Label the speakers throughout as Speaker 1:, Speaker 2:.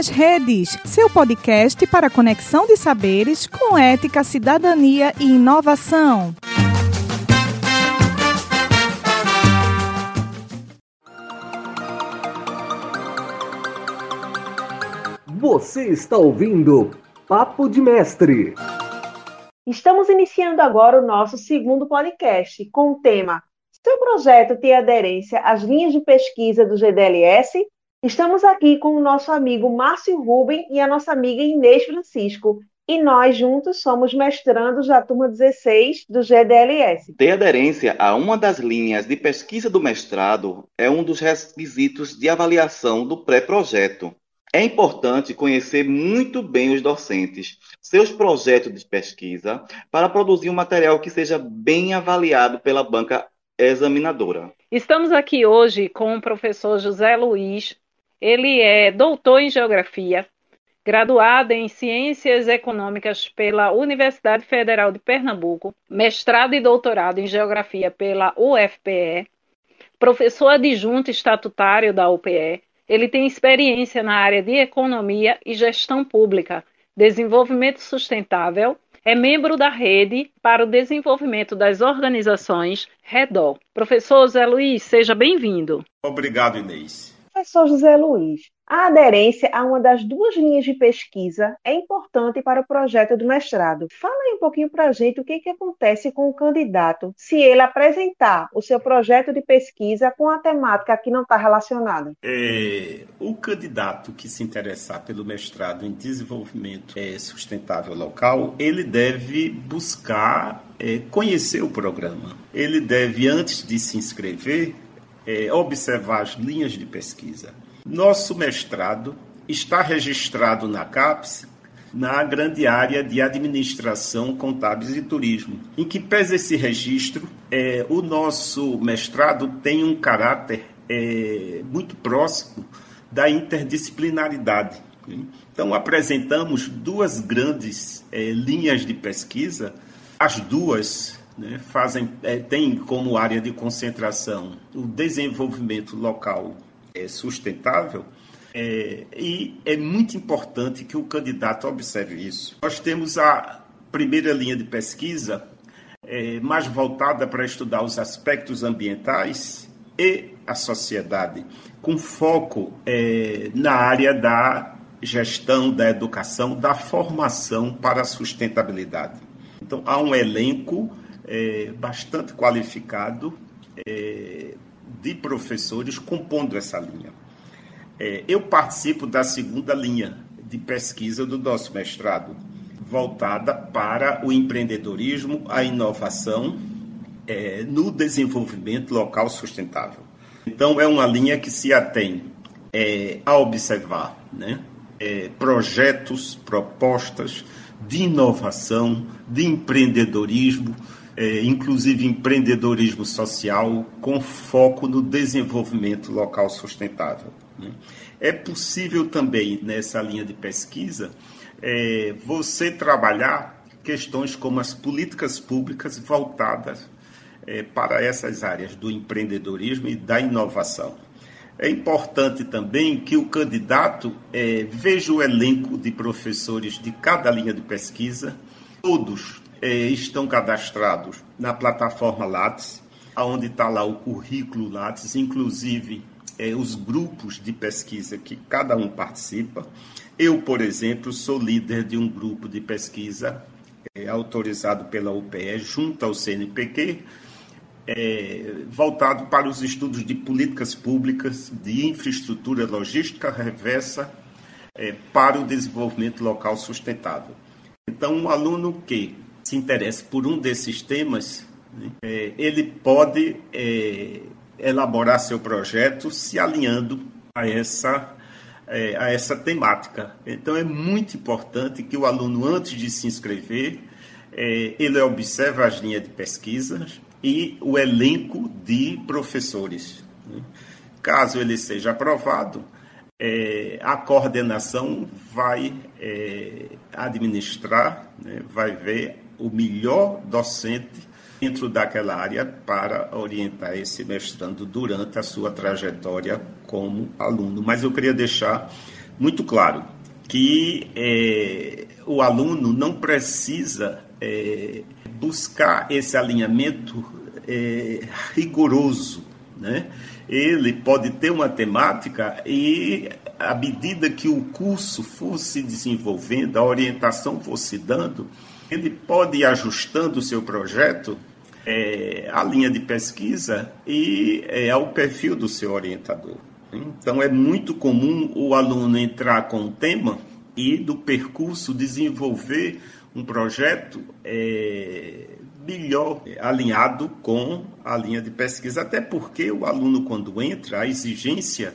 Speaker 1: nas Redes, seu podcast para conexão de saberes com ética, cidadania e inovação.
Speaker 2: Você está ouvindo Papo de Mestre.
Speaker 3: Estamos iniciando agora o nosso segundo podcast com o tema Seu projeto tem aderência às linhas de pesquisa do GDLS? Estamos aqui com o nosso amigo Márcio Ruben e a nossa amiga Inês Francisco. E nós juntos somos mestrandos da turma 16 do GDLS.
Speaker 4: Ter aderência a uma das linhas de pesquisa do mestrado é um dos requisitos de avaliação do pré-projeto. É importante conhecer muito bem os docentes, seus projetos de pesquisa, para produzir um material que seja bem avaliado pela banca examinadora.
Speaker 5: Estamos aqui hoje com o professor José Luiz. Ele é doutor em Geografia, graduado em Ciências Econômicas pela Universidade Federal de Pernambuco, mestrado e doutorado em Geografia pela UFPE, professor adjunto estatutário da UPE, ele tem experiência na área de economia e gestão pública, desenvolvimento sustentável, é membro da Rede para o Desenvolvimento das Organizações REDOR. Professor José Luiz, seja bem-vindo.
Speaker 6: Obrigado, Inês.
Speaker 3: Professor José Luiz, a aderência a uma das duas linhas de pesquisa é importante para o projeto do mestrado. Fala aí um pouquinho para a gente o que, que acontece com o candidato se ele apresentar o seu projeto de pesquisa com a temática que não está relacionada.
Speaker 6: É, o candidato que se interessar pelo mestrado em desenvolvimento é, sustentável local, ele deve buscar é, conhecer o programa. Ele deve, antes de se inscrever, é, observar as linhas de pesquisa nosso mestrado está registrado na CAPES na grande área de administração, contábeis e turismo, em que pese esse registro, é, o nosso mestrado tem um caráter é, muito próximo da interdisciplinaridade. Então, apresentamos duas grandes é, linhas de pesquisa, as duas né, fazem, é, como área de concentração o desenvolvimento local é, sustentável. É, e é muito importante que o candidato observe isso. Nós temos a primeira linha de pesquisa é, mais voltada para estudar os aspectos ambientais e a sociedade, com foco é, na área da gestão, da educação, da formação para a sustentabilidade. Então, há um elenco é, bastante qualificado é, de professores compondo essa linha. É, eu participo da segunda linha de pesquisa do nosso mestrado, voltada para o empreendedorismo, a inovação é, no desenvolvimento local sustentável. Então, é uma linha que se atém é, a observar né, é, projetos, propostas de inovação, de empreendedorismo é, inclusive empreendedorismo social, com foco no desenvolvimento local sustentável. Né? É possível também, nessa linha de pesquisa, é, você trabalhar questões como as políticas públicas voltadas é, para essas áreas do empreendedorismo e da inovação. É importante também que o candidato é, veja o elenco de professores de cada linha de pesquisa, todos estão cadastrados na plataforma Lattes, onde está lá o currículo Lattes, inclusive é, os grupos de pesquisa que cada um participa. Eu, por exemplo, sou líder de um grupo de pesquisa é, autorizado pela UPE, junto ao CNPq, é, voltado para os estudos de políticas públicas, de infraestrutura logística reversa é, para o desenvolvimento local sustentável. Então, um aluno que se interessa por um desses temas, né, é, ele pode é, elaborar seu projeto se alinhando a essa, é, a essa temática. Então, é muito importante que o aluno, antes de se inscrever, é, ele observe as linhas de pesquisa e o elenco de professores. Né. Caso ele seja aprovado, é, a coordenação vai é, administrar, né, vai ver o melhor docente dentro daquela área para orientar esse mestrando durante a sua trajetória como aluno. Mas eu queria deixar muito claro que é, o aluno não precisa é, buscar esse alinhamento é, rigoroso, né? Ele pode ter uma temática e à medida que o curso for se desenvolvendo, a orientação for se dando, ele pode ir ajustando o seu projeto é, à linha de pesquisa e é, ao perfil do seu orientador. Então é muito comum o aluno entrar com um tema e do percurso desenvolver um projeto é, melhor alinhado com a linha de pesquisa, até porque o aluno, quando entra, a exigência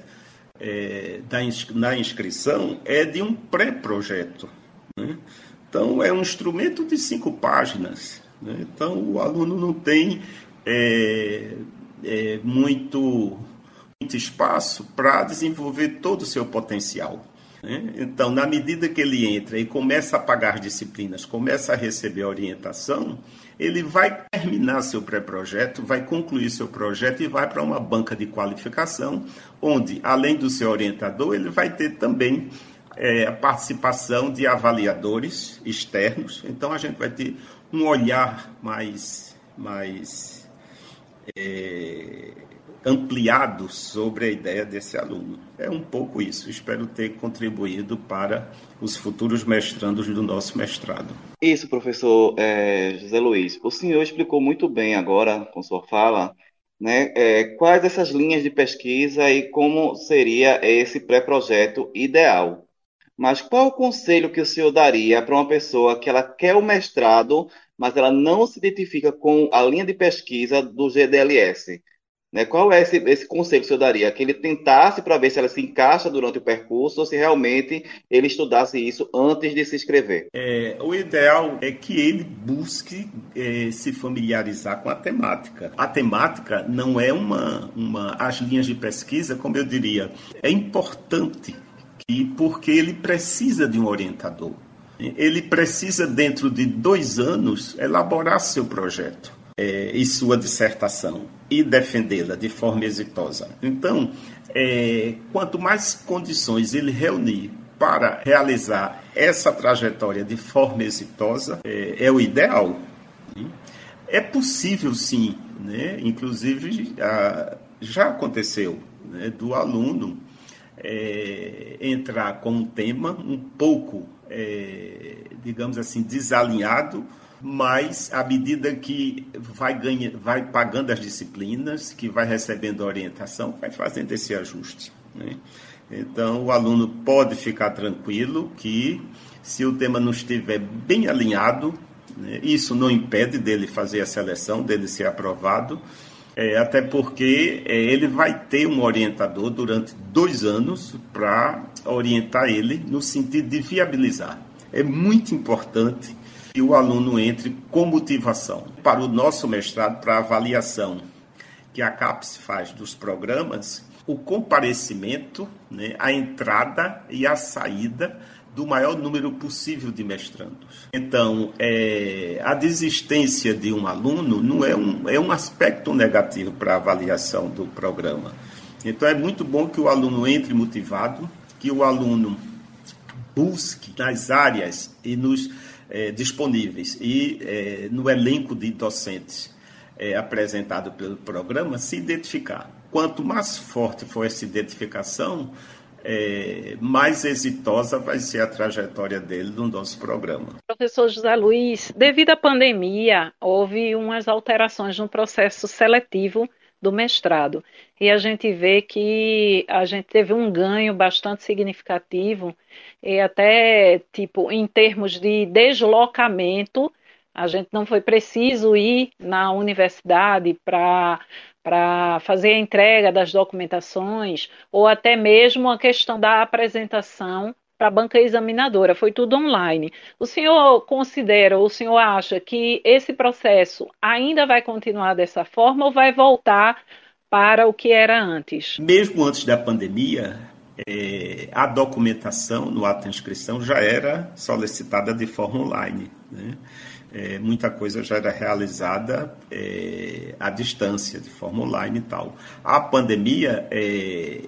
Speaker 6: é, da, na inscrição é de um pré-projeto. Né? Então, é um instrumento de cinco páginas. Né? Então, o aluno não tem é, é, muito, muito espaço para desenvolver todo o seu potencial. Né? Então, na medida que ele entra e começa a pagar disciplinas, começa a receber orientação, ele vai terminar seu pré-projeto, vai concluir seu projeto e vai para uma banca de qualificação, onde, além do seu orientador, ele vai ter também é, a participação de avaliadores externos. Então, a gente vai ter um olhar mais, mais é, ampliado sobre a ideia desse aluno. É um pouco isso. Espero ter contribuído para os futuros mestrandos do nosso mestrado.
Speaker 4: Isso, professor é, José Luiz. O senhor explicou muito bem agora, com sua fala, né, é, quais essas linhas de pesquisa e como seria esse pré-projeto ideal. Mas qual o conselho que o senhor daria para uma pessoa que ela quer o mestrado, mas ela não se identifica com a linha de pesquisa do GDLS? Né? Qual é esse, esse conselho que o senhor daria? Que ele tentasse para ver se ela se encaixa durante o percurso ou se realmente ele estudasse isso antes de se inscrever?
Speaker 6: É, o ideal é que ele busque é, se familiarizar com a temática. A temática não é uma, uma. As linhas de pesquisa, como eu diria, é importante que, porque ele precisa de um orientador. Ele precisa, dentro de dois anos, elaborar seu projeto é, e sua dissertação e defendê-la de forma exitosa. Então, é, quanto mais condições ele reunir para realizar essa trajetória de forma exitosa, é, é o ideal. É possível, sim, né? inclusive já aconteceu né? do aluno é, entrar com um tema um pouco, é, digamos assim, desalinhado mas à medida que vai, ganha, vai pagando as disciplinas, que vai recebendo orientação, vai fazendo esse ajuste. Né? Então, o aluno pode ficar tranquilo que, se o tema não estiver bem alinhado, né, isso não impede dele fazer a seleção, dele ser aprovado, é, até porque é, ele vai ter um orientador durante dois anos para orientar ele no sentido de viabilizar. É muito importante que o aluno entre com motivação. Para o nosso mestrado, para a avaliação que a CAPES faz dos programas, o comparecimento, né, a entrada e a saída do maior número possível de mestrandos. Então, é, a desistência de um aluno não é um, é um aspecto negativo para a avaliação do programa. Então, é muito bom que o aluno entre motivado, que o aluno busque nas áreas e nos é, disponíveis e é, no elenco de docentes é, apresentado pelo programa se identificar. Quanto mais forte for essa identificação, é, mais exitosa vai ser a trajetória dele no nosso programa.
Speaker 5: Professor José Luiz, devido à pandemia, houve umas alterações no processo seletivo do mestrado. E a gente vê que a gente teve um ganho bastante significativo, e até tipo em termos de deslocamento, a gente não foi preciso ir na universidade para para fazer a entrega das documentações, ou até mesmo a questão da apresentação para a banca examinadora, foi tudo online. O senhor considera, o senhor acha que esse processo ainda vai continuar dessa forma ou vai voltar para o que era antes?
Speaker 6: Mesmo antes da pandemia, é, a documentação no ato de inscrição já era solicitada de forma online. Né? É, muita coisa já era realizada é, à distância, de forma online e tal. A pandemia é,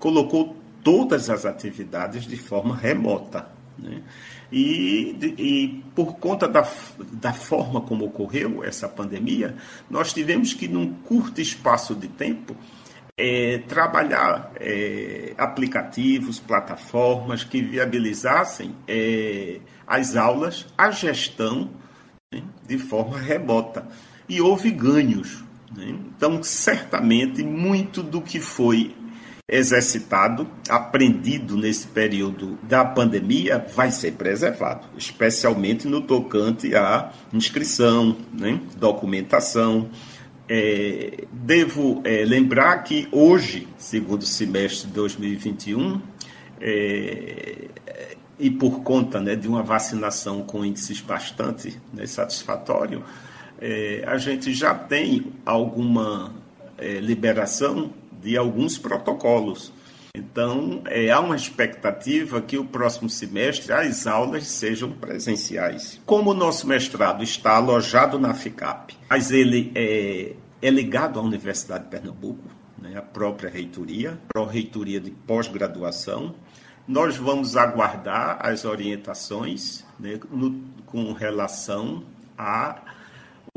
Speaker 6: colocou todas as atividades de forma remota. Né? E, e, por conta da, da forma como ocorreu essa pandemia, nós tivemos que, num curto espaço de tempo, é, trabalhar é, aplicativos, plataformas que viabilizassem é, as aulas, a gestão né, de forma remota. E houve ganhos. Né? Então, certamente, muito do que foi exercitado, aprendido nesse período da pandemia, vai ser preservado, especialmente no tocante à inscrição, né, documentação. É, devo é, lembrar que hoje, segundo semestre de 2021, é, e por conta né, de uma vacinação com índices bastante né, satisfatórios, é, a gente já tem alguma é, liberação de alguns protocolos. Então, é, há uma expectativa que o próximo semestre as aulas sejam presenciais. Como o nosso mestrado está alojado na FICAP, mas ele é, é ligado à Universidade de Pernambuco, né, a própria reitoria, a reitoria de pós-graduação, nós vamos aguardar as orientações né, no, com relação a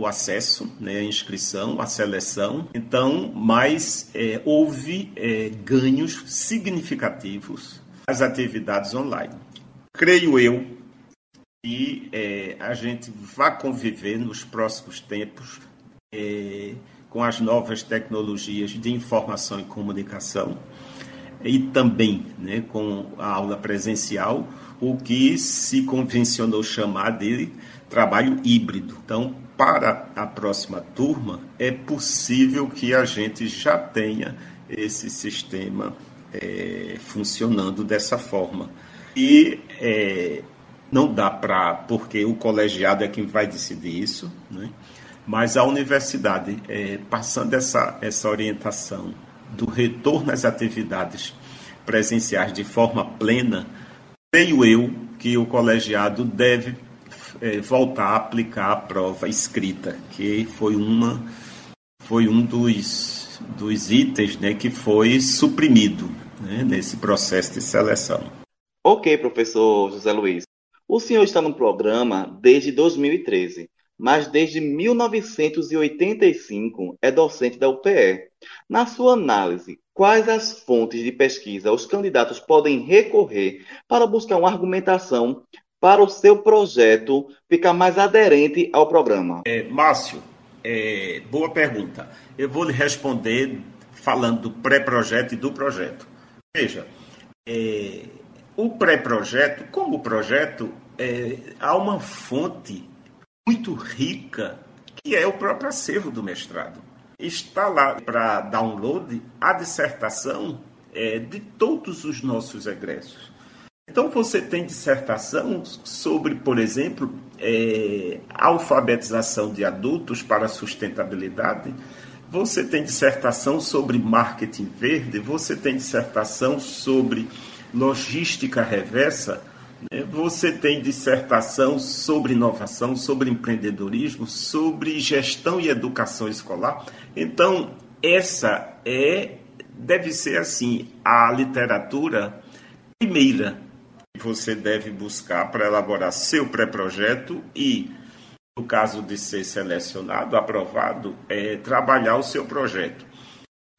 Speaker 6: o acesso, né, a inscrição, a seleção. Então, mas é, houve é, ganhos significativos nas atividades online. Creio eu que é, a gente vai conviver nos próximos tempos é, com as novas tecnologias de informação e comunicação e também né, com a aula presencial, o que se convencionou chamar de trabalho híbrido. Então, para a próxima turma, é possível que a gente já tenha esse sistema é, funcionando dessa forma. E é, não dá para, porque o colegiado é quem vai decidir isso, né? mas a universidade, é, passando essa, essa orientação do retorno às atividades presenciais de forma plena, creio eu que o colegiado deve é, voltar a aplicar a prova escrita, que foi uma foi um dos, dos itens né, que foi suprimido né, nesse processo de seleção.
Speaker 4: Ok, professor José Luiz. O senhor está no programa desde 2013 mas desde 1985 é docente da UPE. Na sua análise, quais as fontes de pesquisa os candidatos podem recorrer para buscar uma argumentação para o seu projeto ficar mais aderente ao programa?
Speaker 6: É, Márcio, é, boa pergunta. Eu vou lhe responder falando do pré-projeto e do projeto. Veja, é, o pré-projeto, como projeto, é, há uma fonte muito rica, que é o próprio acervo do mestrado. Está lá para download a dissertação é, de todos os nossos egressos. Então você tem dissertação sobre, por exemplo, é, alfabetização de adultos para sustentabilidade. Você tem dissertação sobre marketing verde. Você tem dissertação sobre logística reversa. É, você tem dissertação sobre inovação, sobre empreendedorismo, sobre gestão e educação escolar. Então, essa é deve ser assim a literatura primeira você deve buscar para elaborar seu pré-projeto e, no caso de ser selecionado, aprovado, é, trabalhar o seu projeto.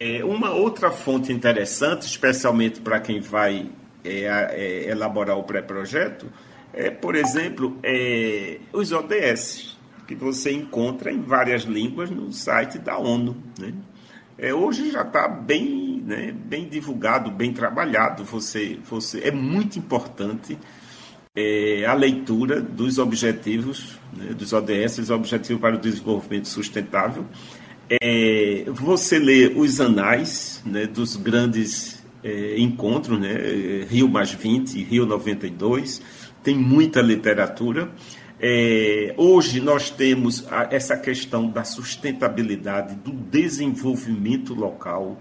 Speaker 6: É, uma outra fonte interessante, especialmente para quem vai é, é, elaborar o pré-projeto é, por exemplo, é, os ODS, que você encontra em várias línguas no site da ONU. Né? É, hoje já está bem, né, bem divulgado, bem trabalhado. Você, você é muito importante é, a leitura dos objetivos, né, dos ODS, os Objetivos para o Desenvolvimento Sustentável. É, você lê os anais né, dos grandes é, encontro, né? Rio mais 20, Rio 92, tem muita literatura. É, hoje nós temos a, essa questão da sustentabilidade, do desenvolvimento local.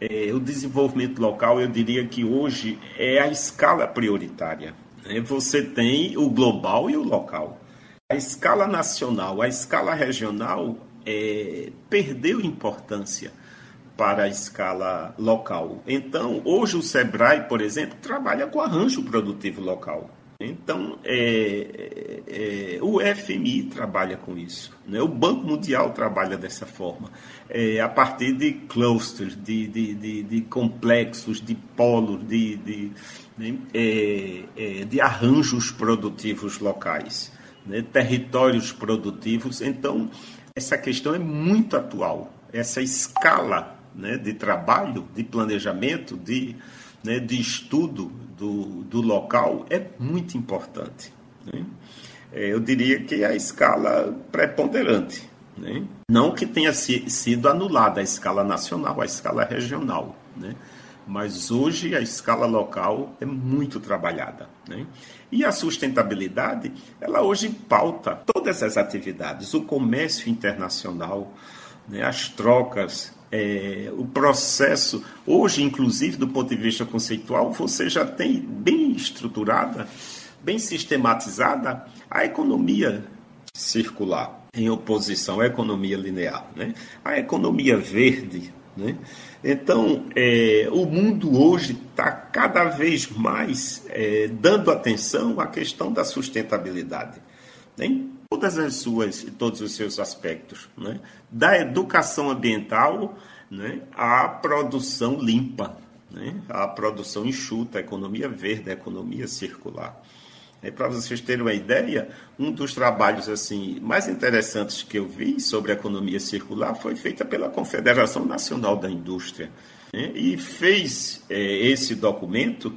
Speaker 6: É, o desenvolvimento local, eu diria que hoje é a escala prioritária. Né? Você tem o global e o local. A escala nacional, a escala regional é, perdeu importância para a escala local. Então, hoje o SEBRAE, por exemplo, trabalha com arranjo produtivo local. Então, é, é, é o FMI trabalha com isso. Né? O Banco Mundial trabalha dessa forma, é, a partir de clusters, de, de, de, de complexos, de polos, de, de, né? É, é, de arranjos produtivos locais, né? territórios produtivos. Então, essa questão é muito atual. Essa escala né, de trabalho, de planejamento, de, né, de estudo do, do local é muito importante. Né? É, eu diria que é a escala preponderante. Né? Não que tenha si, sido anulada a escala nacional, a escala regional. Né? Mas hoje a escala local é muito trabalhada. Né? E a sustentabilidade, ela hoje pauta todas as atividades, o comércio internacional, né? as trocas é, o processo, hoje, inclusive, do ponto de vista conceitual, você já tem bem estruturada, bem sistematizada a economia circular, em oposição à economia linear, né? a economia verde. Né? Então, é, o mundo hoje está cada vez mais é, dando atenção à questão da sustentabilidade. Em todas as suas, todos os seus aspectos, né? da educação ambiental né? à produção limpa, né? à produção enxuta, a economia verde, a economia circular. É, Para vocês terem uma ideia, um dos trabalhos assim mais interessantes que eu vi sobre a economia circular foi feita pela Confederação Nacional da Indústria né? e fez é, esse documento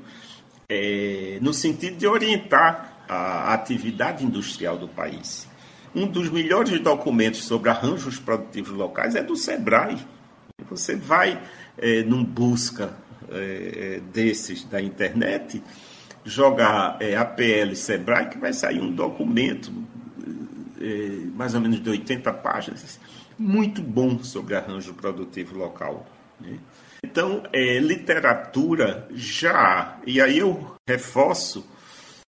Speaker 6: é, no sentido de orientar a atividade industrial do país. Um dos melhores documentos sobre arranjos produtivos locais é do SEBRAE. Você vai é, num busca é, desses da internet, jogar é, APL SEBRAE, que vai sair um documento, é, mais ou menos de 80 páginas, muito bom sobre arranjo produtivo local. Né? Então, é, literatura já. E aí eu reforço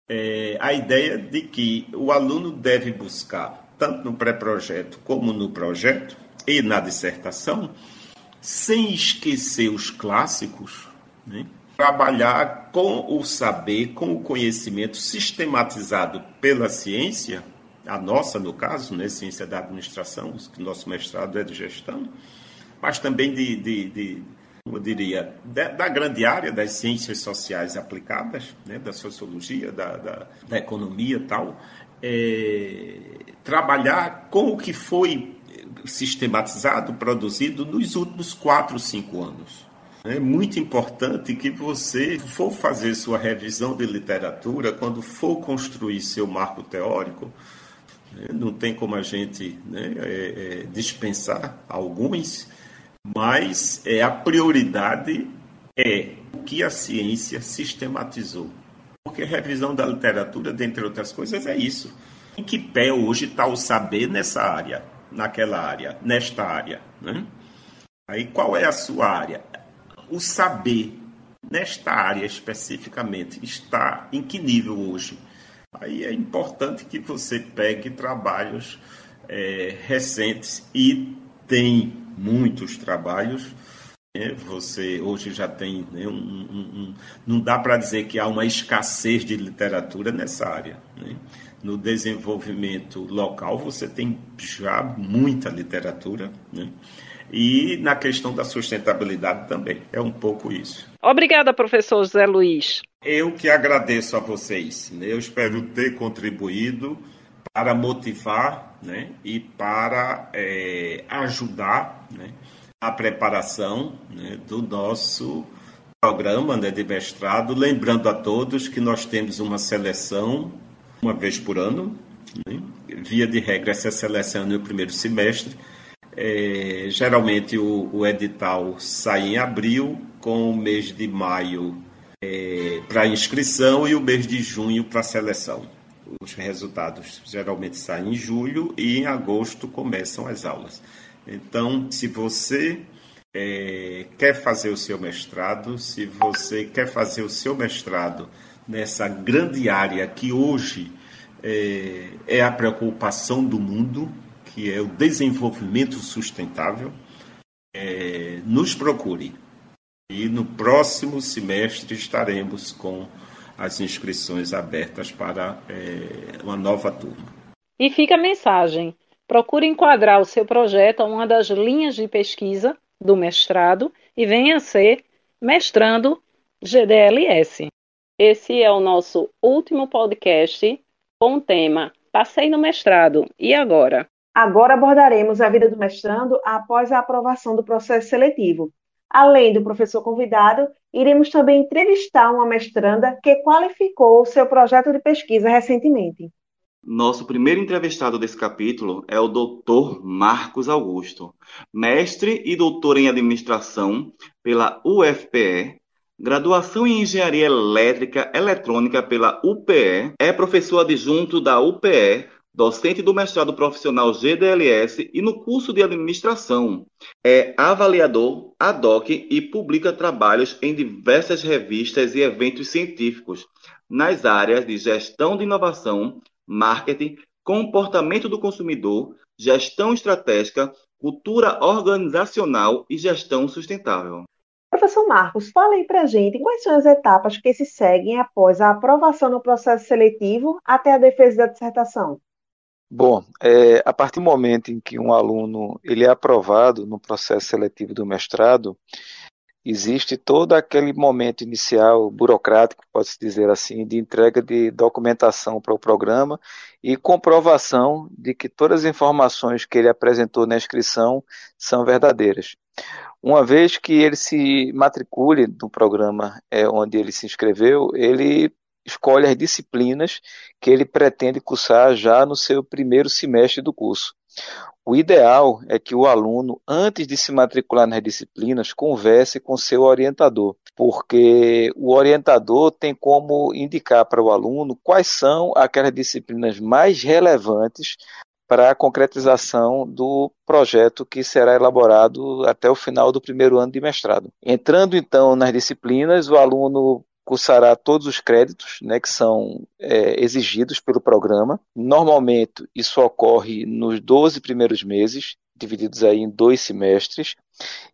Speaker 6: é, a ideia de que o aluno deve buscar, tanto no pré-projeto como no projeto e na dissertação, sem esquecer os clássicos, né? trabalhar com o saber, com o conhecimento sistematizado pela ciência, a nossa, no caso, né, ciência da administração, que nosso mestrado é de gestão, mas também de, de, de eu diria, da, da, grande área das ciências sociais aplicadas, né, da sociologia, da, da, da economia e tal, é, trabalhar com o que foi sistematizado, produzido nos últimos quatro, cinco anos. É muito importante que você for fazer sua revisão de literatura, quando for construir seu marco teórico, né, não tem como a gente né, é, é, dispensar alguns, mas é, a prioridade é o que a ciência sistematizou. Porque revisão da literatura, dentre outras coisas, é isso. Em que pé hoje está o saber nessa área, naquela área, nesta área? Né? Aí qual é a sua área? O saber nesta área especificamente está em que nível hoje? Aí é importante que você pegue trabalhos é, recentes e tem muitos trabalhos. Né? Você hoje já tem né, um, um, um, não dá para dizer que há uma escassez de literatura nessa área. Né? No desenvolvimento local você tem já muita literatura. Né? E na questão da sustentabilidade também. É um pouco isso.
Speaker 5: Obrigada, professor José Luiz.
Speaker 6: Eu que agradeço a vocês. Né? Eu espero ter contribuído para motivar né, e para é, ajudar né, a preparação né, do nosso programa né, de mestrado. Lembrando a todos que nós temos uma seleção uma vez por ano. Né, via de regra, essa seleção no primeiro semestre. É, geralmente o, o, edital sai em abril, com o mês de maio é, para inscrição e o mês de junho para seleção. Os resultados geralmente saem em julho e em agosto começam as aulas. Então, se você é, quer fazer o seu mestrado, se você quer fazer o seu mestrado nessa grande área que hoje é, é a preocupação do mundo, que é o desenvolvimento sustentável, é, nos procure. E no próximo semestre estaremos com as inscrições abertas para é, uma nova turma.
Speaker 5: E fica a mensagem: procure enquadrar o seu projeto a uma das linhas de pesquisa do mestrado e venha ser mestrando GDLS. Esse é o nosso último podcast com o tema Passei no mestrado. E agora?
Speaker 3: Agora abordaremos a vida do mestrando após a aprovação do processo seletivo. Além do professor convidado, iremos também entrevistar uma mestranda que qualificou o seu projeto de pesquisa recentemente.
Speaker 4: Nosso primeiro entrevistado desse capítulo é o Dr. Marcos Augusto, mestre e doutor em administração pela UFPE, graduação em engenharia elétrica eletrônica pela UPE, é professor adjunto da UPE, docente do mestrado profissional GDLS e no curso de administração. É avaliador ad hoc e publica trabalhos em diversas revistas e eventos científicos nas áreas de gestão de inovação, marketing, comportamento do consumidor, gestão estratégica, cultura organizacional e gestão sustentável.
Speaker 3: Professor Marcos, fala aí para gente quais são as etapas que se seguem após a aprovação no processo seletivo até a defesa da dissertação.
Speaker 7: Bom, é, a partir do momento em que um aluno ele é aprovado no processo seletivo do mestrado, existe todo aquele momento inicial burocrático, pode-se dizer assim, de entrega de documentação para o programa e comprovação de que todas as informações que ele apresentou na inscrição são verdadeiras. Uma vez que ele se matricule no programa é, onde ele se inscreveu, ele escolhe as disciplinas que ele pretende cursar já no seu primeiro semestre do curso. O ideal é que o aluno, antes de se matricular nas disciplinas, converse com seu orientador, porque o orientador tem como indicar para o aluno quais são aquelas disciplinas mais relevantes para a concretização do projeto que será elaborado até o final do primeiro ano de mestrado. Entrando então nas disciplinas, o aluno cursará todos os créditos né, que são é, exigidos pelo programa. Normalmente, isso ocorre nos 12 primeiros meses, divididos aí em dois semestres,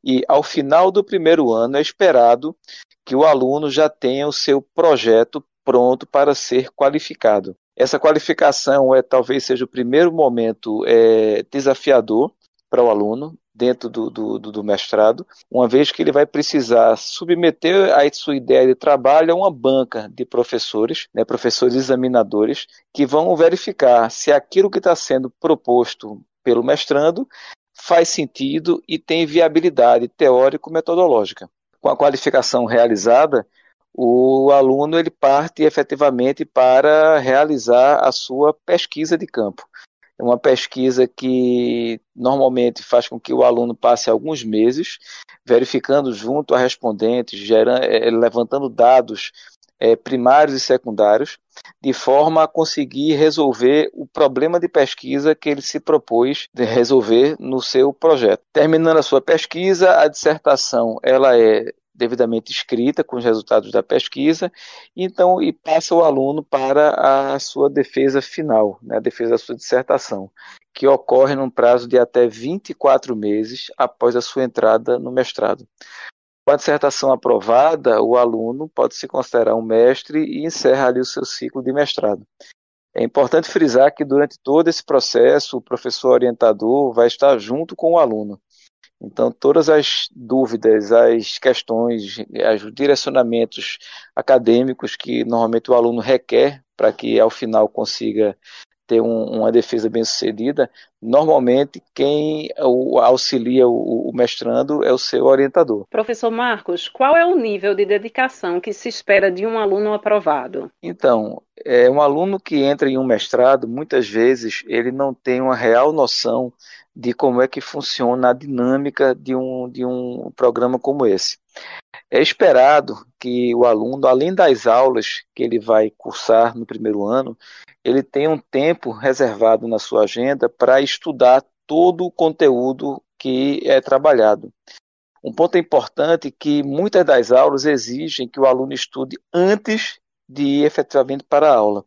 Speaker 7: e ao final do primeiro ano é esperado que o aluno já tenha o seu projeto pronto para ser qualificado. Essa qualificação é talvez seja o primeiro momento é, desafiador para o aluno, dentro do, do, do, mestrado, uma vez que ele vai precisar submeter a sua ideia de trabalho a uma banca de professores, né, professores examinadores, que vão verificar se aquilo que está sendo proposto pelo mestrando faz sentido e tem viabilidade teórico-metodológica. Com a qualificação realizada, o aluno ele parte efetivamente para realizar a sua pesquisa de campo. Uma pesquisa que normalmente faz com que o aluno passe alguns meses verificando junto a respondentes, gerando, é, levantando dados é, primários e secundários, de forma a conseguir resolver o problema de pesquisa que ele se propôs de resolver no seu projeto. Terminando a sua pesquisa, a dissertação ela é devidamente escrita com os resultados da pesquisa, então e passa o aluno para a sua defesa final, né, a defesa da sua dissertação, que ocorre num prazo de até 24 meses após a sua entrada no mestrado. Com a dissertação aprovada, o aluno pode se considerar um mestre e encerra ali o seu ciclo de mestrado. É importante frisar que durante todo esse processo, o professor orientador vai estar junto com o aluno. Então, todas as dúvidas, as questões, os direcionamentos acadêmicos que normalmente o aluno requer para que ao final consiga ter um, uma defesa bem sucedida, normalmente quem auxilia o, o, mestrando é o seu orientador.
Speaker 5: Professor Marcos, qual é o nível de dedicação que se espera de um aluno aprovado?
Speaker 7: Então, é um aluno que entra em um mestrado, muitas vezes ele não tem uma real noção de como é que funciona a dinâmica de um, de um programa como esse. É esperado que o aluno, além das aulas que ele vai cursar no primeiro ano, ele tenha um tempo reservado na sua agenda para estudar todo o conteúdo que é trabalhado. Um ponto importante é que muitas das aulas exigem que o aluno estude antes de ir efetivamente para a aula.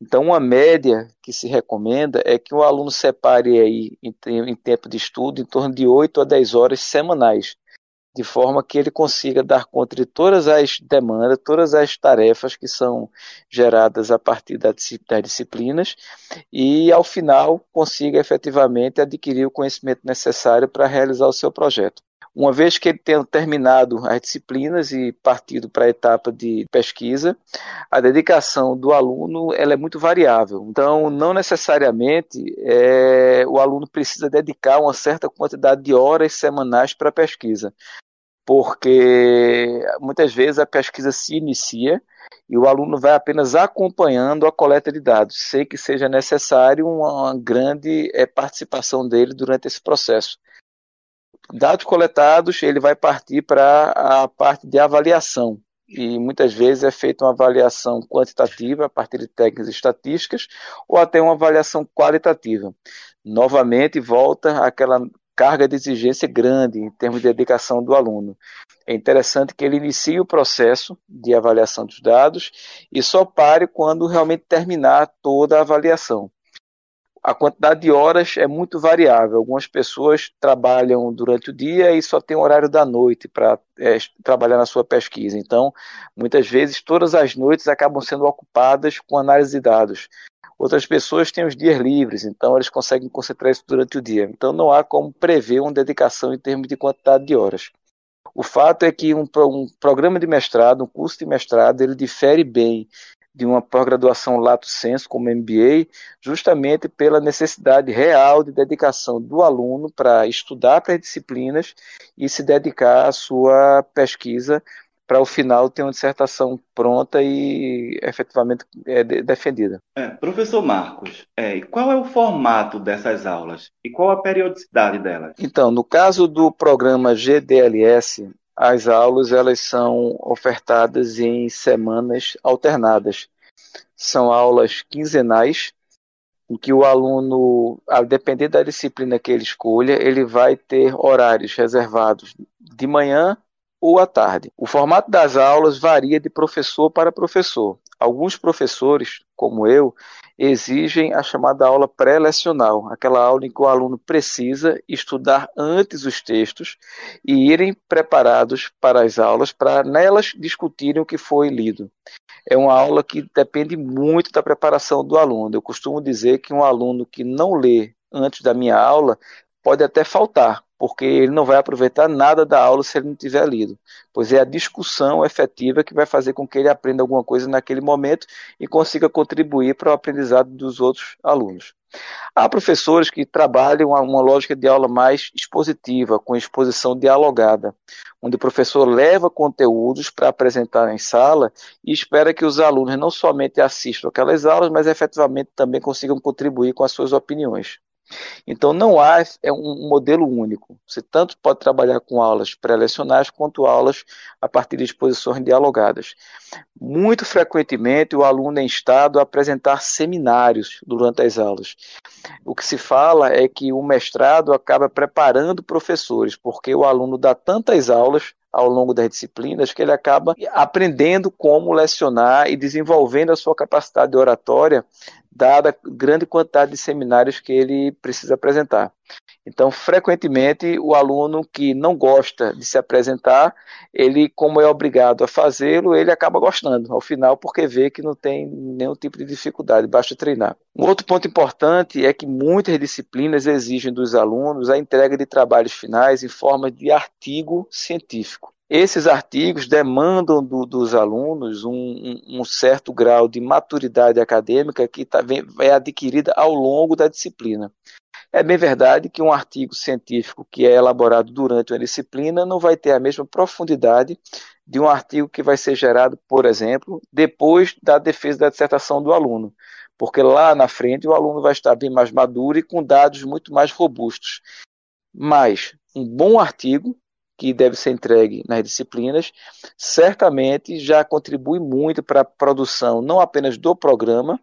Speaker 7: Então, uma média que se recomenda é que o aluno separe aí em, em tempo de estudo em torno de 8 a 10 horas semanais. de forma que ele consiga dar conta de todas as demandas, todas as tarefas que são geradas a partir das disciplinas e, ao final, consiga efetivamente adquirir o conhecimento necessário para realizar o seu projeto. Uma vez que ele tenha terminado as disciplinas e partido para a etapa de pesquisa, a dedicação do aluno ela é muito variável. Então, não necessariamente é, o aluno precisa dedicar uma certa quantidade de horas semanais para a pesquisa, porque muitas vezes a pesquisa se inicia e o aluno vai apenas acompanhando a coleta de dados, sem que seja necessário uma grande é, participação dele durante esse processo dados coletados, ele vai partir para a parte de avaliação. E muitas vezes é feita uma avaliação quantitativa a partir de técnicas estatísticas ou até uma avaliação qualitativa. Novamente, volta aquela carga de exigência grande em termos de dedicação do aluno. É interessante que ele inicie o processo de avaliação dos dados e só pare quando realmente terminar toda a avaliação a quantidade de horas é muito variável. Algumas pessoas trabalham durante o dia e só tem horário da noite para é, trabalhar na sua pesquisa. Então, muitas vezes, todas as noites acabam sendo ocupadas com análise de dados. Outras pessoas têm os dias livres, então eles conseguem concentrar isso durante o dia. Então, não há como prever uma dedicação em termos de quantidade de horas. O fato é que um, um programa de mestrado, um curso de mestrado, ele difere bem de uma pós-graduação lato sensu como MBA, justamente pela necessidade real de dedicação do aluno para estudar para as disciplinas e se dedicar à sua pesquisa para o final ter uma dissertação pronta e efetivamente é, defendida.
Speaker 4: É, professor Marcos, é, qual é o formato dessas aulas e qual a periodicidade delas?
Speaker 7: Então, no caso do programa GDLS, as aulas elas são ofertadas em semanas alternadas. São aulas quinzenais, em que o aluno, a depender da disciplina que ele escolha, ele vai ter horários reservados de manhã ou à tarde. O formato das aulas varia de professor para professor. Alguns professores, como eu, exigem a chamada aula pré-lecional, aquela aula em que o aluno precisa estudar antes os textos e irem preparados para as aulas para nelas discutirem o que foi lido. É uma aula que depende muito da preparação do aluno. Eu costumo dizer que um aluno que não lê antes da minha aula pode até faltar, porque ele não vai aproveitar nada da aula se ele não tiver lido, pois é a discussão efetiva que vai fazer com que ele aprenda alguma coisa naquele momento e consiga contribuir para o aprendizado dos outros alunos. Há professores que trabalham uma lógica de aula mais expositiva, com exposição dialogada, onde o professor leva conteúdos para apresentar em sala e espera que os alunos não somente assistam aquelas aulas, mas efetivamente também consigam contribuir com as suas opiniões. Então não há é um modelo único. Você tanto pode trabalhar com aulas pré-lecionais quanto aulas a partir de exposições dialogadas. Muito frequentemente o aluno é instado a apresentar seminários durante as aulas. O que se fala é que o mestrado acaba preparando professores, porque o aluno dá tantas aulas ao longo das disciplinas que ele acaba aprendendo como lecionar e desenvolvendo a sua capacidade de oratória dada a grande quantidade de seminários que ele precisa apresentar. Então, frequentemente, o aluno que não gosta de se apresentar, ele, como é obrigado a fazê-lo, ele acaba gostando, ao final, porque vê que não tem nenhum tipo de dificuldade, basta treinar. Um outro ponto importante é que muitas disciplinas exigem dos alunos a entrega de trabalhos finais em forma de artigo científico. Esses artigos demandam do, dos alunos um, um, um, certo grau de maturidade acadêmica que tá, vem, é adquirida ao longo da disciplina. É bem verdade que um artigo científico que é elaborado durante uma disciplina não vai ter a mesma profundidade de um artigo que vai ser gerado, por exemplo, depois da defesa da dissertação do aluno, porque lá na frente o aluno vai estar bem mais maduro e com dados muito mais robustos. Mas um bom artigo que deve ser entregue nas disciplinas, certamente já contribui muito para a produção não apenas do programa,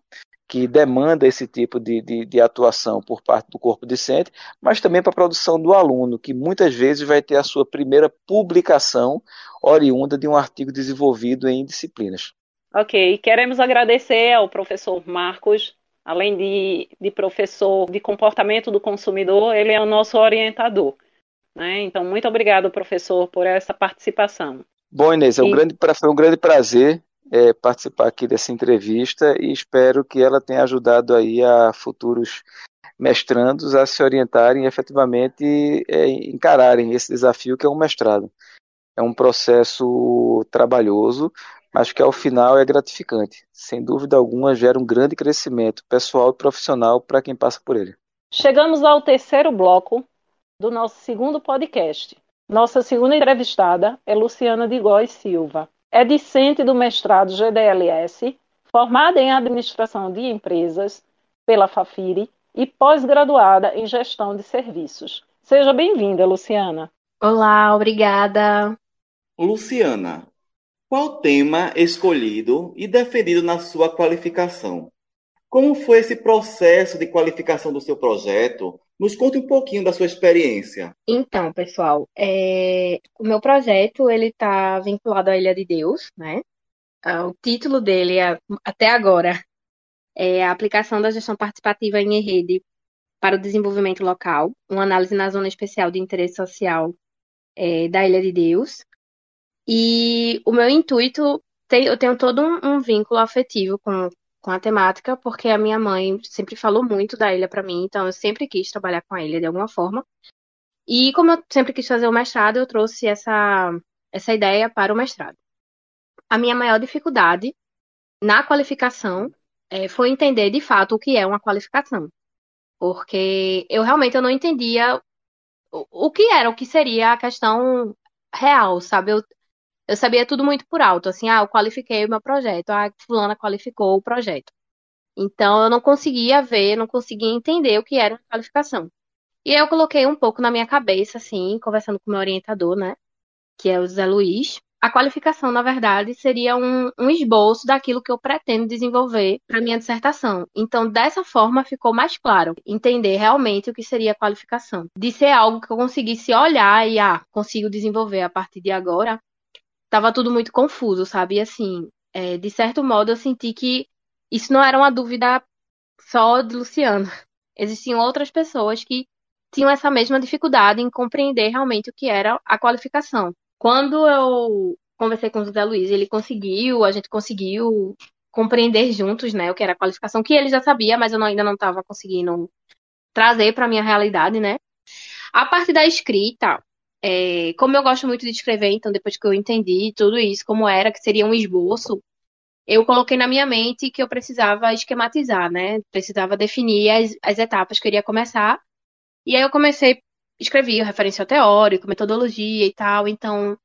Speaker 7: que demanda esse tipo de, de, de, atuação por parte do corpo docente, mas também para a produção do aluno, que muitas vezes vai ter a sua primeira publicação oriunda de um artigo desenvolvido em disciplinas.
Speaker 5: Ok, queremos agradecer ao professor Marcos, além de, de professor de comportamento do consumidor, ele é o nosso orientador. Né? Então, muito obrigado, professor, por essa participação.
Speaker 7: Bom, Inês, é um e... grande, foi um grande prazer é, participar aqui dessa entrevista e espero que ela tenha ajudado aí a futuros mestrandos a se orientarem e efetivamente é, encararem esse desafio que é um mestrado. É um processo trabalhoso, mas que ao final é gratificante. Sem dúvida alguma, gera um grande crescimento pessoal e profissional para quem passa por ele.
Speaker 5: Chegamos ao terceiro bloco do nosso segundo podcast. Nossa segunda entrevistada é Luciana de Góes Silva. É discente do mestrado GDLS, formada em Administração de Empresas pela Fafiri e pós-graduada em Gestão de Serviços. Seja bem-vinda, Luciana.
Speaker 8: Olá, obrigada.
Speaker 4: Luciana, qual tema escolhido e definido na sua qualificação? Como foi esse processo de qualificação do seu projeto? Nos conte um pouquinho da sua experiência.
Speaker 8: Então, pessoal, é... o meu projeto ele está vinculado à Ilha de Deus, né? Ah, o título dele, é, até agora, é a aplicação da gestão participativa em rede para o desenvolvimento local, uma análise na zona especial de interesse social é, da Ilha de Deus. E o meu intuito, tem, eu tenho todo um, um, vínculo afetivo com, com a temática, porque a minha mãe sempre falou muito da ilha para mim, então eu sempre quis trabalhar com a ilha de alguma forma. E como eu sempre quis fazer o mestrado, eu trouxe essa, essa ideia para o mestrado. A minha maior dificuldade na qualificação é, foi entender de fato o que é uma qualificação. Porque eu realmente eu não entendia o, o que era, o que seria a questão real, sabe? Eu, eu sabia tudo muito por alto, assim, ah, eu qualifiquei o meu projeto, ah, fulana qualificou o projeto. Então, eu não conseguia ver, não conseguia entender o que era uma qualificação. E aí eu coloquei um pouco na minha cabeça, assim, conversando com meu orientador, né, que é o Zé Luiz. A qualificação, na verdade, seria um, um esboço daquilo que eu pretendo desenvolver para minha dissertação. Então, dessa forma, ficou mais claro entender realmente o que seria a qualificação. De ser algo que eu conseguisse olhar e, ah, consigo desenvolver a partir de agora, tava tudo muito confuso, sabe? E assim, é, de certo modo eu senti que isso não era uma dúvida só de Luciano. Existiam outras pessoas que tinham essa mesma dificuldade em compreender realmente o que era a qualificação. Quando eu conversei com o José Luiz, ele conseguiu, a gente conseguiu compreender juntos, né, o que era a qualificação, que ele já sabia, mas eu não, ainda não estava conseguindo trazer para minha realidade, né? A parte da escrita, é, como eu gosto muito de escrever, então depois que eu entendi tudo isso, como era, que seria um esboço, eu coloquei na minha mente que eu precisava esquematizar, né? Precisava definir as, as etapas que eu iria começar. E aí eu comecei, escrevi o referencial teórico, metodologia e tal. Então,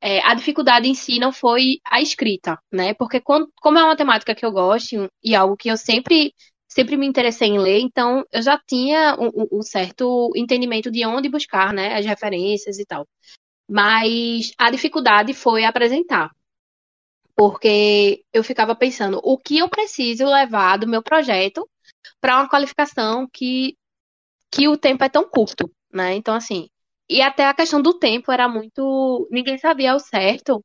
Speaker 8: é, a dificuldade em si não foi a escrita, né? Porque quando, como é uma temática que eu gosto e algo que eu sempre sempre me interessei em ler, então eu já tinha um, um, certo entendimento de onde buscar, né, as referências e tal. Mas a dificuldade foi apresentar, porque eu ficava pensando o que eu preciso levar do meu projeto para uma qualificação que que o tempo é tão curto, né? Então assim, e até a questão do tempo era muito, ninguém sabia ao certo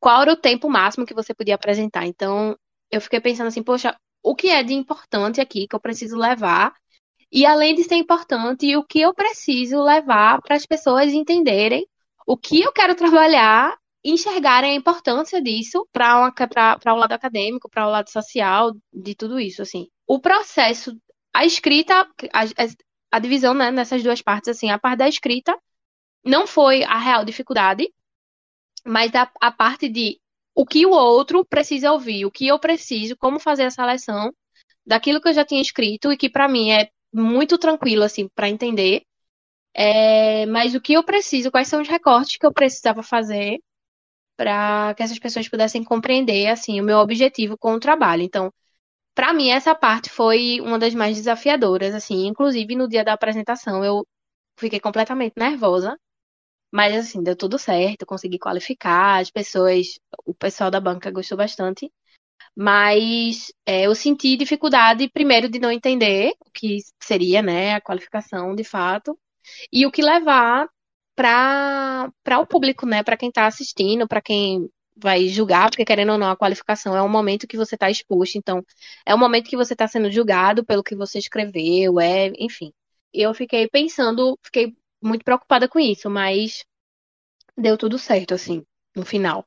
Speaker 8: qual era o tempo máximo que você podia apresentar. Então eu fiquei pensando assim, poxa, o que é de importante aqui que eu preciso levar. E além de ser importante, o que eu preciso levar para as pessoas entenderem o que eu quero trabalhar, enxergarem a importância disso para o lado acadêmico, para o lado social, de tudo isso, assim. O processo, a escrita, a, a divisão né, nessas duas partes, assim, a parte da escrita não foi a real dificuldade, mas a, a parte de o que o outro precisa ouvir, o que eu preciso, como fazer a seleção daquilo que eu já tinha escrito e que para mim é muito tranquilo assim para entender. É, mas o que eu preciso, quais são os recortes que eu precisava fazer para que essas pessoas pudessem compreender assim o meu objetivo com o trabalho. Então, para mim essa parte foi uma das mais desafiadoras, assim, inclusive no dia da apresentação eu fiquei completamente nervosa mas assim, deu tudo certo, consegui qualificar, as pessoas, o pessoal da banca gostou bastante. Mas é, eu senti dificuldade, primeiro, de não entender o que seria né, a qualificação de fato, e o que levar para o público, né, para quem está assistindo, para quem vai julgar, porque querendo ou não, a qualificação é um momento que você está exposto, então é um momento que você está sendo julgado pelo que você escreveu, é, enfim. Eu fiquei pensando, fiquei muito preocupada com isso, mas deu tudo certo, assim, no final.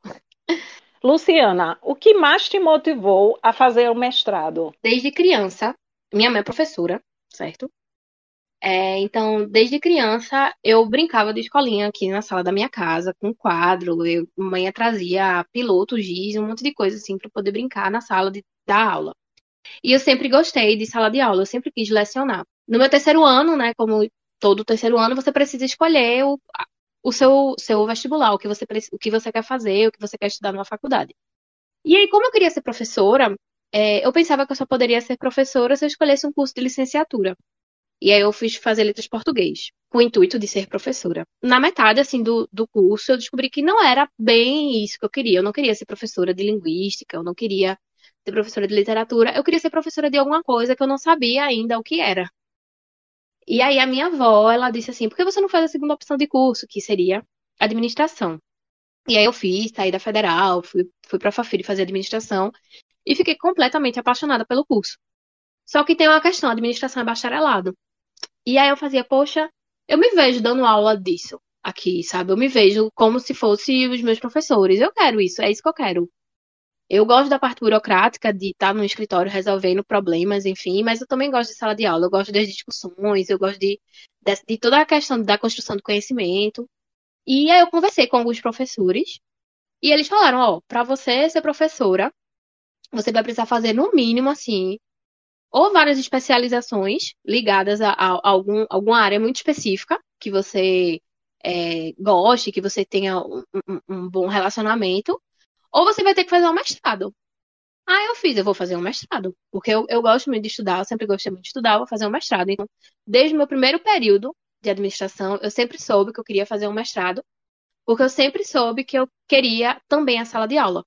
Speaker 5: Luciana, o que mais te motivou a fazer o mestrado?
Speaker 8: Desde criança, minha mãe é professora, certo? É, então, desde criança, eu brincava de escolinha aqui na sala da minha casa, com quadro. Eu, mãe trazia piloto, giz, um monte de coisa assim para poder brincar na sala de, da aula. E eu sempre gostei de sala de aula, eu sempre quis lecionar. No meu terceiro ano, né, como todo terceiro ano, você precisa escolher o, o seu, seu vestibular, o que, você, o que você quer fazer, o que você quer estudar numa faculdade. E aí, como eu queria ser professora, é, eu pensava que eu só poderia ser professora se eu escolhesse um curso de licenciatura. E aí eu fiz fazer letras português, com o intuito de ser professora. Na metade, assim, do, do curso, eu descobri que não era bem isso que eu queria. Eu não queria ser professora de linguística, eu não queria ser professora de literatura, eu queria ser professora de alguma coisa que eu não sabia ainda o que era. E aí a minha avó, ela disse assim, por que você não faz a segunda opção de curso, que seria administração? E aí eu fiz, saí da federal, fui, fui pra Fafiri fazer administração e fiquei completamente apaixonada pelo curso. Só que tem uma questão, administração é bacharelado. E aí eu fazia, poxa, eu me vejo dando aula disso aqui, sabe? Eu me vejo como se fosse os meus professores. Eu quero isso, é isso que eu quero. Eu gosto da parte burocrática de estar no escritório resolvendo problemas, enfim, mas eu também gosto de sala de aula, eu gosto das discussões, eu gosto de, de, de toda a questão da construção do conhecimento. E aí eu conversei com alguns professores e eles falaram, ó, para você ser professora, você vai precisar fazer no mínimo assim, ou várias especializações ligadas a, a, a algum, alguma área muito específica que você é, goste, que você tenha um, um, um bom relacionamento, ou você vai ter que fazer um mestrado. Ah, eu fiz, eu vou fazer um mestrado. Porque eu, eu gosto muito de estudar, eu sempre gostei muito de estudar, vou fazer um mestrado. Então, desde o meu primeiro período de administração, eu sempre soube que eu queria fazer um mestrado, porque eu sempre soube que eu queria também a sala de aula.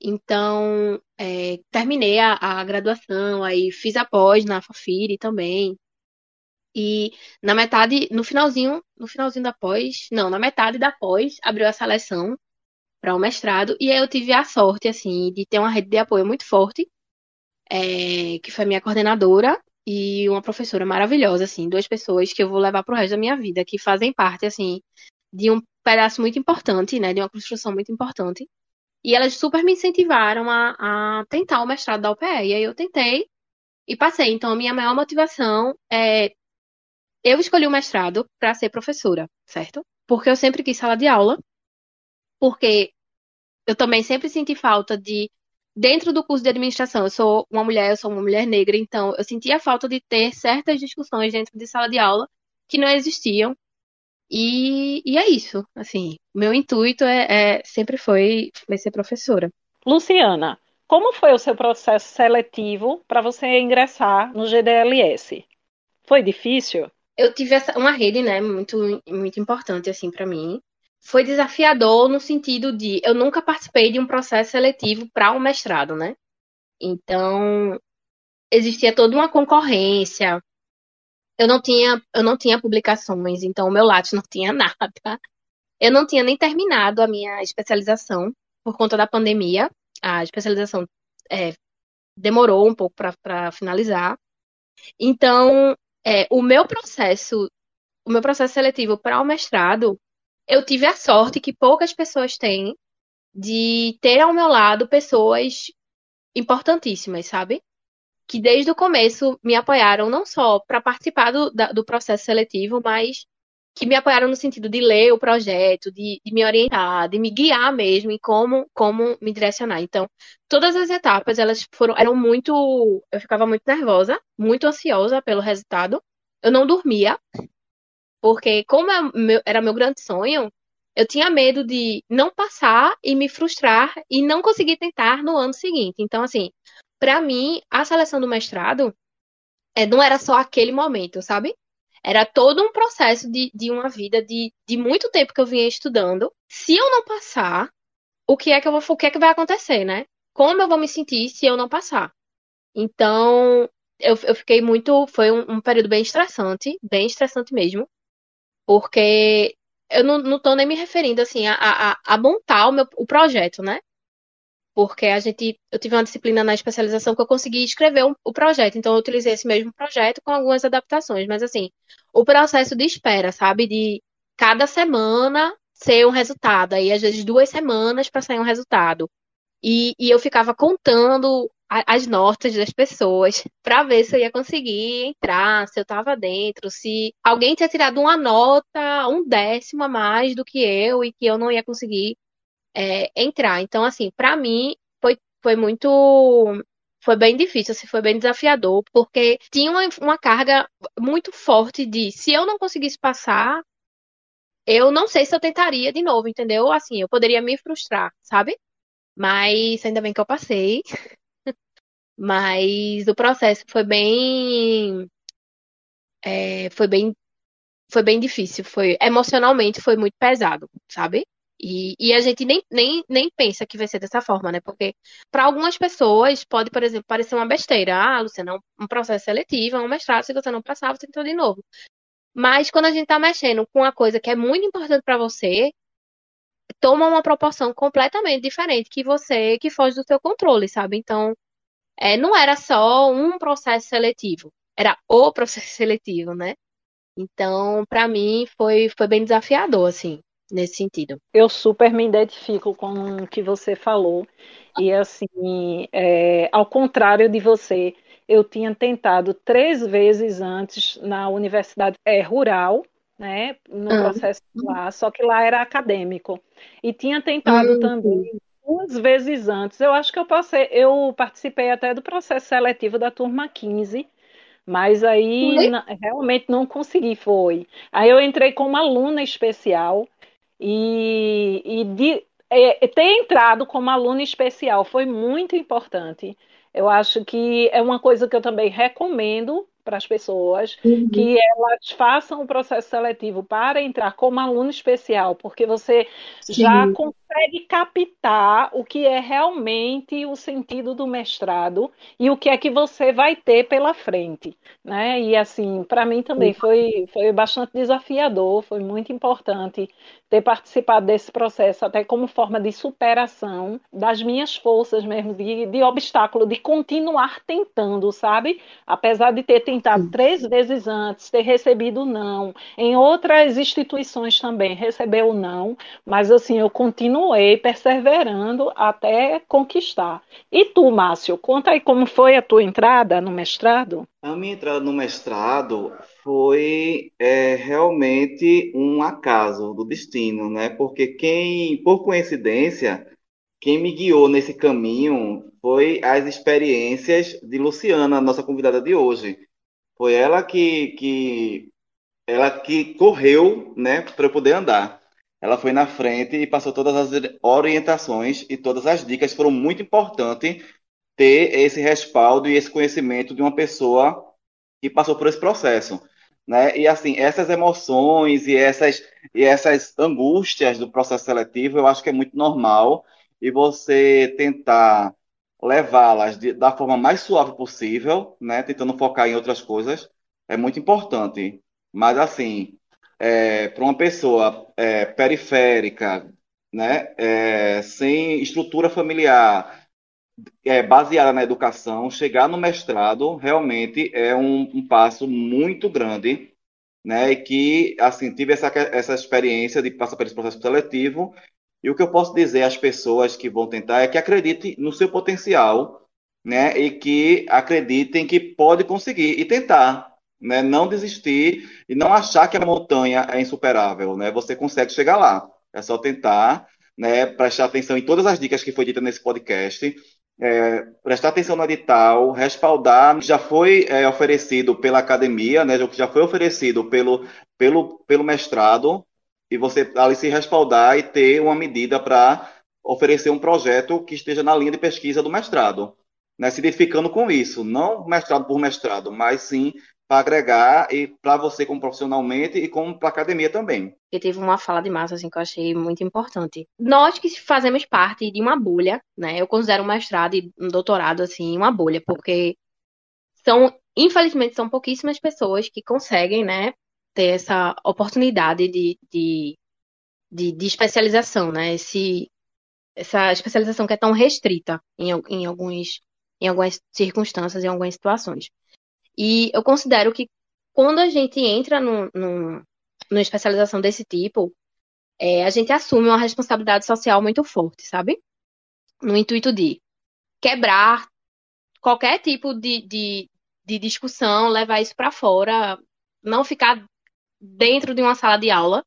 Speaker 8: Então, é, terminei a, a, graduação, aí fiz a pós na Fafiri também. E na metade, no finalzinho, no finalzinho da pós, não, na metade da pós, abriu a seleção para o mestrado. E aí eu tive a sorte, assim, de ter uma rede de apoio muito forte, é, que foi minha coordenadora e uma professora maravilhosa, assim, duas pessoas que eu vou levar para o resto da minha vida, que fazem parte, assim, de um pedaço muito importante, né, de uma construção muito importante. E elas super me incentivaram a, a tentar o mestrado da UPE. E aí eu tentei e passei. Então, a minha maior motivação é. Eu escolhi o mestrado para ser professora, certo? Porque eu sempre quis sala de aula porque eu também sempre senti falta de dentro do curso de administração, eu sou uma mulher, eu sou uma mulher negra, então eu sentia falta de ter certas discussões dentro de sala de aula que não existiam. E, e é isso, assim, meu intuito é, é sempre foi, foi ser professora.
Speaker 5: Luciana, como foi o seu processo seletivo para você ingressar no GDLS? Foi difícil?
Speaker 8: Eu tive essa, uma rede, né, muito, muito importante, assim, para mim foi desafiador no sentido de eu nunca participei de um processo seletivo para um mestrado, né? Então, existia toda uma concorrência. Eu não tinha, eu não tinha publicações, então o meu Lattes não tinha nada. Eu não tinha nem terminado a minha especialização por conta da pandemia. A especialização é, demorou um pouco para finalizar. Então, é, o meu processo, o meu processo seletivo para o mestrado eu tive a sorte que poucas pessoas têm de ter ao meu lado pessoas importantíssimas, sabe? Que desde o começo me apoiaram não só para participar do, da, do processo seletivo, mas que me apoiaram no sentido de ler o projeto, de, de, me orientar, de me guiar mesmo em como, como me direcionar. Então, todas as etapas, elas foram, eram muito, eu ficava muito nervosa, muito ansiosa pelo resultado. Eu não dormia, porque, como é era meu grande sonho, eu tinha medo de não passar e me frustrar e não conseguir tentar no ano seguinte. Então, assim, para mim, a seleção do mestrado é, não era só aquele momento, sabe? Era todo um processo de, de uma vida de, de muito tempo que eu vinha estudando. Se eu não passar, o que é que eu vou, o que é que vai acontecer, né? Como eu vou me sentir se eu não passar? Então, eu, eu fiquei muito. Foi um, um período bem estressante, bem estressante mesmo. Porque eu não, não tô nem me referindo assim a, a, a montar o, meu, o projeto, né? porque a gente, eu tive uma disciplina na especialização que eu consegui escrever o, o projeto, então eu utilizei esse mesmo projeto com algumas adaptações, mas assim, o processo de espera, sabe, de cada semana ser um resultado, aí às vezes duas semanas para sair um resultado. E, e eu ficava contando as notas das pessoas para ver se eu ia conseguir entrar, se eu estava dentro, se alguém tinha tirado uma nota, um décimo a mais do que eu e que eu não ia conseguir é, entrar. Então, assim, para mim foi, foi muito. Foi bem difícil, assim, foi bem desafiador, porque tinha uma, uma carga muito forte de se eu não conseguisse passar, eu não sei se eu tentaria de novo, entendeu? Assim, eu poderia me frustrar, sabe? Mas ainda bem que eu passei. Mas o processo foi bem. É, foi bem. Foi bem difícil. Foi, emocionalmente foi muito pesado, sabe? E, e a gente nem, nem, nem pensa que vai ser dessa forma, né? Porque para algumas pessoas pode, por exemplo, parecer uma besteira. Ah, Luciana, um processo seletivo, um mestrado, se você não passar, você tentou de novo. Mas quando a gente está mexendo com uma coisa que é muito importante para você, toma uma proporção completamente diferente que você, que foge do seu controle, sabe? Então, é, não era só um processo seletivo, era o processo seletivo, né? Então, para mim, foi, foi bem desafiador, assim nesse sentido.
Speaker 5: Eu super me identifico com o que você falou. E assim, é, ao contrário de você, eu tinha tentado três vezes antes na universidade é, rural, né, no uhum. processo lá, só que lá era acadêmico. E tinha tentado uhum. também duas vezes antes. Eu acho que eu passei, eu participei até do processo seletivo da turma 15, mas aí realmente não consegui, foi. Aí eu entrei como aluna especial e, e de, é, ter entrado como aluna especial foi muito importante. Eu acho que é uma coisa que eu também recomendo para as pessoas uhum. que elas façam o processo seletivo para entrar como aluno especial, porque você Sim. já consegue captar o que é realmente o sentido do mestrado e o que é que você vai ter pela frente, né? E assim, para mim também foi, foi bastante desafiador, foi muito importante ter participado desse processo, até como forma de superação das minhas forças mesmo, de, de obstáculo, de continuar tentando, sabe? Apesar de ter tentado três vezes antes, ter recebido não, em outras instituições também recebeu não, mas assim, eu continuo continuei perseverando até conquistar. E tu, Márcio, conta aí como foi a tua entrada no mestrado?
Speaker 4: A minha entrada no mestrado foi é, realmente um acaso do destino, né? Porque quem, por coincidência, quem me guiou nesse caminho foi as experiências de Luciana, nossa convidada de hoje. Foi ela que, que ela que correu, né, para poder andar. Ela foi na frente e passou todas as orientações e todas as dicas. Foram muito importantes ter esse respaldo e esse conhecimento de uma pessoa que passou por esse processo. Né? E assim, essas emoções e essas, e essas angústias do processo seletivo, eu acho que é muito normal e você tentar levá-las da forma mais suave possível, né? Tentando focar em outras coisas, é muito importante. Mas assim, é, para uma pessoa é, periférica, né, é, sem estrutura familiar, é, baseada na educação, chegar no mestrado realmente é um, um passo muito grande, né, e que, assim, tive essa, essa experiência de passar por esse processo seletivo, e o que eu posso dizer às pessoas que vão tentar é que acreditem no seu potencial, né, e que acreditem que pode conseguir e tentar, né? Não desistir e não achar que a montanha é insuperável, né? Você consegue chegar lá. É só tentar, né? Prestar atenção em todas as dicas que foi dita nesse podcast. É, prestar atenção no edital, respaldar, já foi é, oferecido pela academia, né, já foi oferecido pelo, pelo, pelo mestrado, e você ali se respaldar e ter uma medida para oferecer um projeto que esteja na linha de pesquisa do mestrado, né, se identificando com isso, não mestrado por mestrado, mas sim para agregar e para você como profissionalmente e como para academia também.
Speaker 8: Eu tive uma fala de massa assim que eu achei muito importante. Nós que fazemos parte de uma bolha, né? Eu considero um mestrado e um doutorado assim uma bolha, porque são, infelizmente, são pouquíssimas pessoas que conseguem, né, ter essa oportunidade de, de, de, de especialização, né? Esse essa especialização que é tão restrita em, em, alguns, em algumas circunstâncias, em algumas situações. E eu considero que quando a gente entra num, num, numa especialização desse tipo, é, a gente assume uma responsabilidade social muito forte, sabe? No intuito de quebrar qualquer tipo de, de, de discussão, levar isso para fora, não ficar dentro de uma sala de aula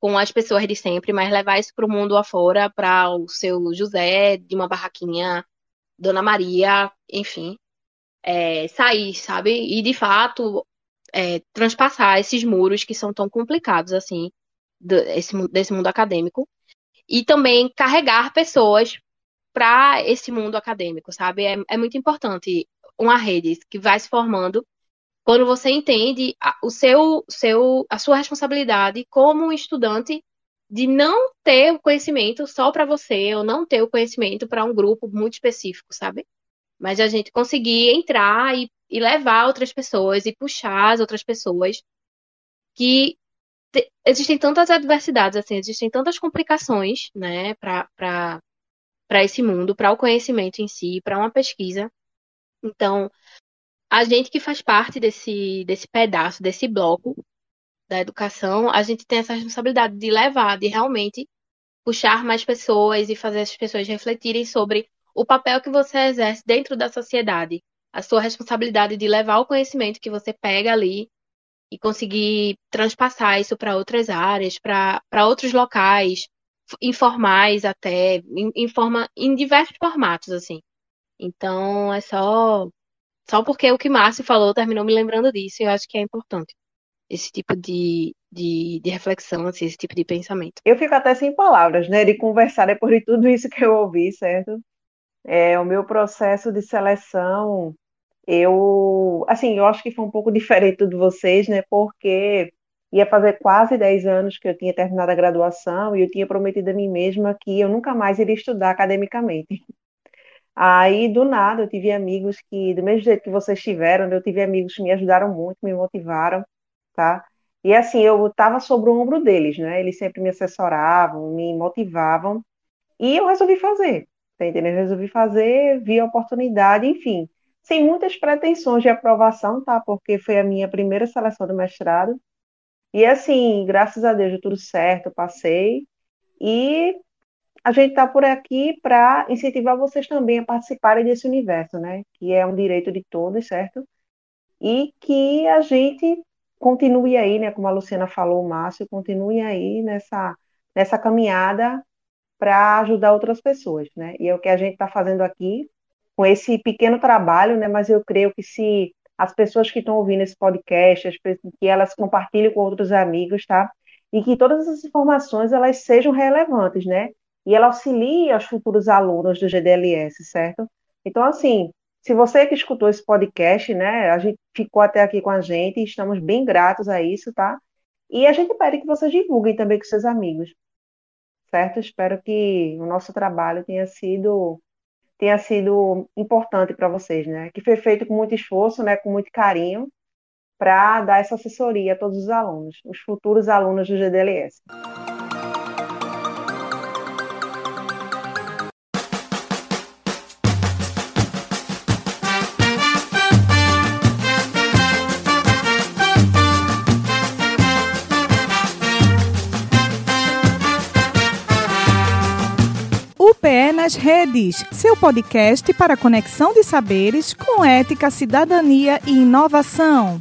Speaker 8: com as pessoas de sempre, mas levar isso para o mundo afora, para o seu José de uma barraquinha, Dona Maria, enfim, é, sair, sabe? E de fato é, transpassar esses muros que são tão complicados assim desse, desse mundo acadêmico e também carregar pessoas para esse mundo acadêmico, sabe? É, é muito importante uma rede que vai se formando quando você entende a, o seu, seu, a sua responsabilidade como estudante de não ter o conhecimento só para você, ou não ter o conhecimento para um grupo muito específico, sabe? Mas a gente conseguir entrar e, e levar outras pessoas e puxar as outras pessoas que te, existem tantas adversidades, assim, existem tantas complicações, né, para esse mundo, para o conhecimento em si, para uma pesquisa. Então, a gente que faz parte desse, desse pedaço, desse bloco da educação, a gente tem essa responsabilidade de levar, de realmente puxar mais pessoas e fazer essas pessoas refletirem sobre o papel que você exerce dentro da sociedade, a sua responsabilidade de levar o conhecimento que você pega ali e conseguir transpassar isso para outras áreas, para outros locais, informais até, em, em, forma, em diversos formatos, assim. Então, é só só porque o que Márcio falou terminou me lembrando disso, e eu acho que é importante esse tipo de, de, de, reflexão, assim, esse tipo de pensamento.
Speaker 3: Eu fico até sem palavras, né, de conversar depois de tudo isso que eu ouvi, certo? É, o meu processo de seleção, eu, assim, eu acho que foi um pouco diferente de vocês, né, porque ia fazer quase 10 anos que eu tinha terminado a graduação e eu tinha prometido a mim mesma que eu nunca mais iria estudar academicamente. Aí, do nada, eu tive amigos que, do mesmo jeito que vocês tiveram, eu tive amigos que me ajudaram muito, me motivaram, tá? E assim, eu estava sobre o ombro deles, né? Eles sempre me assessoravam, me motivavam, e eu resolvi fazer, tá entendendo? Resolvi fazer, vi a oportunidade, enfim, sem muitas pretensões de aprovação, tá? Porque foi a minha primeira seleção do mestrado. E assim, graças a Deus, deu tudo certo, passei. E a gente está por aqui para incentivar vocês também a participarem desse universo, né? Que é um direito de todos, certo? E que a gente continue aí, né? Como a Luciana falou, o Márcio, continue aí nessa, nessa caminhada para ajudar outras pessoas, né? E é o que a gente está fazendo aqui com esse pequeno trabalho, né? Mas eu creio que se as pessoas que estão ouvindo esse podcast, que elas compartilhem com outros amigos, tá? E que todas essas informações elas sejam relevantes, né? e ela auxilia os futuros alunos do GDLS, certo? Então, assim, se você que escutou esse podcast, né, a gente ficou até aqui com a gente, estamos bem gratos a isso, tá? E a gente pede que vocês divulguem também com seus amigos, certo? Espero que o nosso trabalho tenha sido tenha sido importante para vocês, né? Que foi feito com muito esforço, né, com muito carinho, para dar essa assessoria a todos os alunos, os futuros alunos do GDLS.
Speaker 1: UPE nas Redes, seu podcast para conexão de saberes com ética, cidadania e inovação.